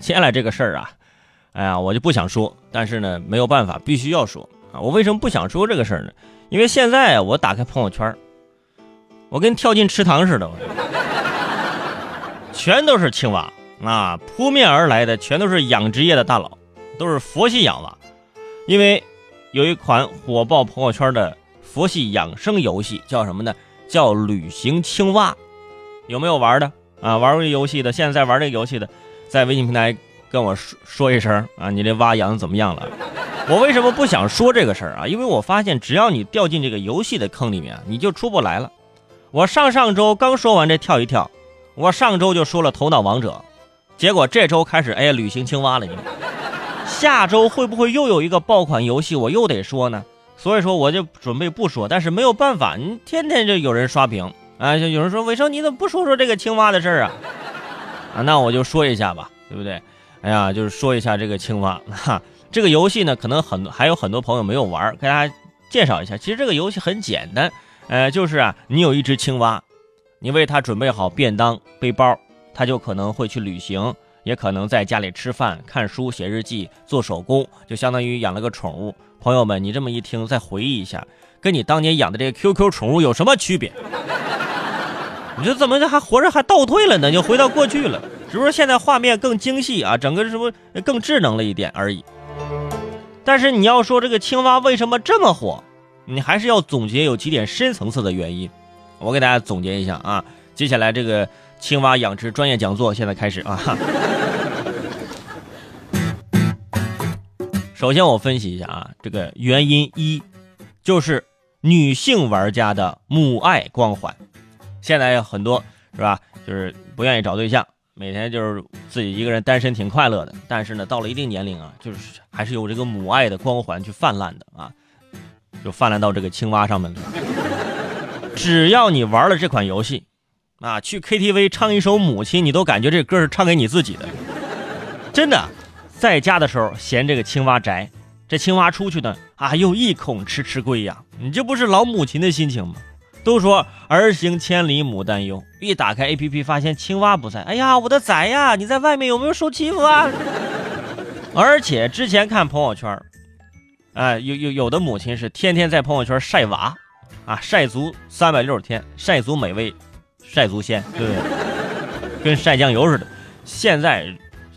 接下来这个事儿啊，哎呀，我就不想说，但是呢，没有办法，必须要说啊。我为什么不想说这个事儿呢？因为现在我打开朋友圈，我跟跳进池塘似的，全都是青蛙啊，扑面而来的全都是养殖业的大佬，都是佛系养蛙。因为有一款火爆朋友圈的佛系养生游戏，叫什么呢？叫旅行青蛙。有没有玩的啊？玩过游戏的，现在在玩这个游戏的，在微信平台跟我说说一声啊，你这蛙养的怎么样了？我为什么不想说这个事儿啊？因为我发现，只要你掉进这个游戏的坑里面，你就出不来了。我上上周刚说完这跳一跳，我上周就说了头脑王者，结果这周开始哎旅行青蛙了，你下周会不会又有一个爆款游戏，我又得说呢？所以说我就准备不说，但是没有办法，你天天就有人刷屏。啊，就有人说伟生，你怎么不说说这个青蛙的事儿啊？啊，那我就说一下吧，对不对？哎呀，就是说一下这个青蛙哈。这个游戏呢，可能很还有很多朋友没有玩，给大家介绍一下。其实这个游戏很简单，呃，就是啊，你有一只青蛙，你为它准备好便当、背包，它就可能会去旅行，也可能在家里吃饭、看书、写日记、做手工，就相当于养了个宠物。朋友们，你这么一听，再回忆一下，跟你当年养的这个 QQ 宠物有什么区别？你说怎么这还活着还倒退了呢？就回到过去了，只不过现在画面更精细啊，整个是不是更智能了一点而已？但是你要说这个青蛙为什么这么火，你还是要总结有几点深层次的原因。我给大家总结一下啊，接下来这个青蛙养殖专业讲座现在开始啊。首先我分析一下啊，这个原因一就是女性玩家的母爱光环。现在有很多是吧？就是不愿意找对象，每天就是自己一个人单身，挺快乐的。但是呢，到了一定年龄啊，就是还是有这个母爱的光环去泛滥的啊，就泛滥到这个青蛙上面了。只要你玩了这款游戏，啊，去 KTV 唱一首《母亲》，你都感觉这歌是唱给你自己的。真的，在家的时候嫌这个青蛙宅，这青蛙出去呢，啊，又一孔迟迟归呀，你这不是老母亲的心情吗？都说儿行千里母担忧，一打开 A P P 发现青蛙不在，哎呀，我的崽呀，你在外面有没有受欺负啊？而且之前看朋友圈，哎，有有有的母亲是天天在朋友圈晒娃，啊，晒足三百六十天，晒足美味，晒足鲜，对不对？跟晒酱油似的。现在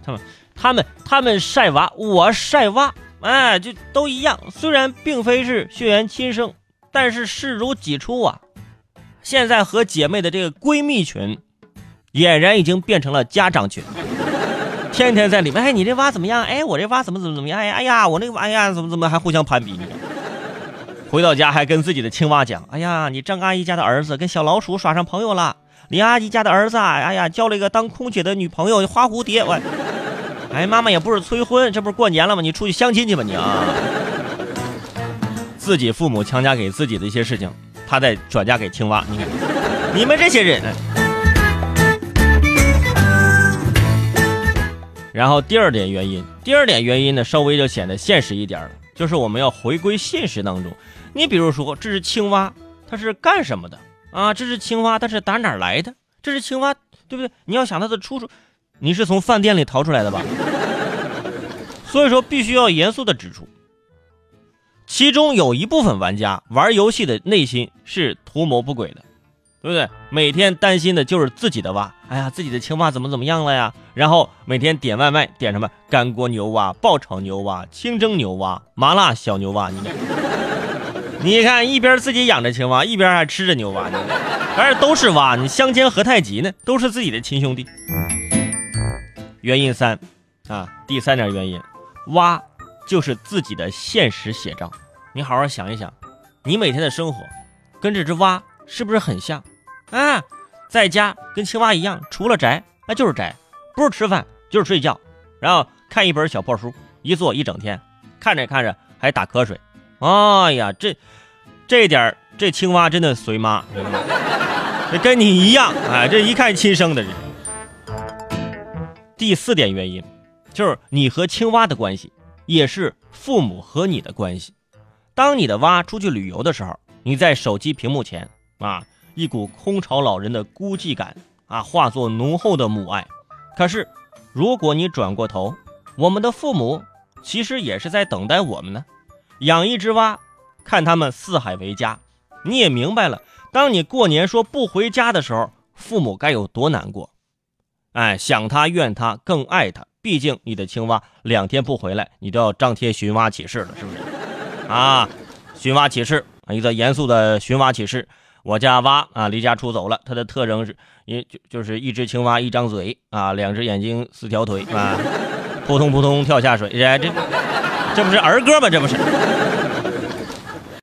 他们他们他们晒娃，我晒娃，哎，就都一样。虽然并非是血缘亲生，但是视如己出啊。现在和姐妹的这个闺蜜群，俨然已经变成了家长群，天天在里面。哎，你这蛙怎么样？哎，我这蛙怎么怎么怎么样？哎，哎呀，我那个，哎呀，怎么怎么还互相攀比呢？回到家还跟自己的青蛙讲：哎呀，你张阿姨家的儿子跟小老鼠耍上朋友了。李阿姨家的儿子，哎呀，交了一个当空姐的女朋友花蝴蝶。我，哎，妈妈也不是催婚，这不是过年了吗？你出去相亲去吧你啊！自己父母强加给自己的一些事情。他再转嫁给青蛙，你看，你们这些人。然后第二点原因，第二点原因呢，稍微就显得现实一点了，就是我们要回归现实当中。你比如说，这是青蛙，它是干什么的啊？这是青蛙，它是打哪儿来的？这是青蛙，对不对？你要想它的出处，你是从饭店里逃出来的吧？所以说，必须要严肃的指出。其中有一部分玩家玩游戏的内心是图谋不轨的，对不对？每天担心的就是自己的蛙，哎呀，自己的青蛙怎么怎么样了呀？然后每天点外卖，点什么干锅牛蛙、爆炒牛蛙、清蒸牛蛙、麻辣小牛蛙。你看，你看一边自己养着青蛙，一边还吃着牛蛙，而且都是蛙，你相煎何太急呢？都是自己的亲兄弟。原因三，啊，第三点原因，蛙。就是自己的现实写照，你好好想一想，你每天的生活跟这只蛙是不是很像啊？在家跟青蛙一样，除了宅那就是宅，不是吃饭就是睡觉，然后看一本小破书，一坐一整天，看着看着还打瞌睡。哎呀，这这点这青蛙真的随妈，这跟你一样，哎，这一看亲生的。第四点原因就是你和青蛙的关系。也是父母和你的关系。当你的蛙出去旅游的时候，你在手机屏幕前啊，一股空巢老人的孤寂感啊，化作浓厚的母爱。可是，如果你转过头，我们的父母其实也是在等待我们呢。养一只蛙，看他们四海为家，你也明白了。当你过年说不回家的时候，父母该有多难过。哎，想他怨他更爱他，毕竟你的青蛙两天不回来，你都要张贴寻蛙启事了，是不是？啊，寻蛙启事，一个严肃的寻蛙启事。我家蛙啊离家出走了，它的特征是，一就就是一只青蛙一张嘴啊，两只眼睛四条腿啊，扑通扑通跳下水，这这这不是儿歌吗？这不是。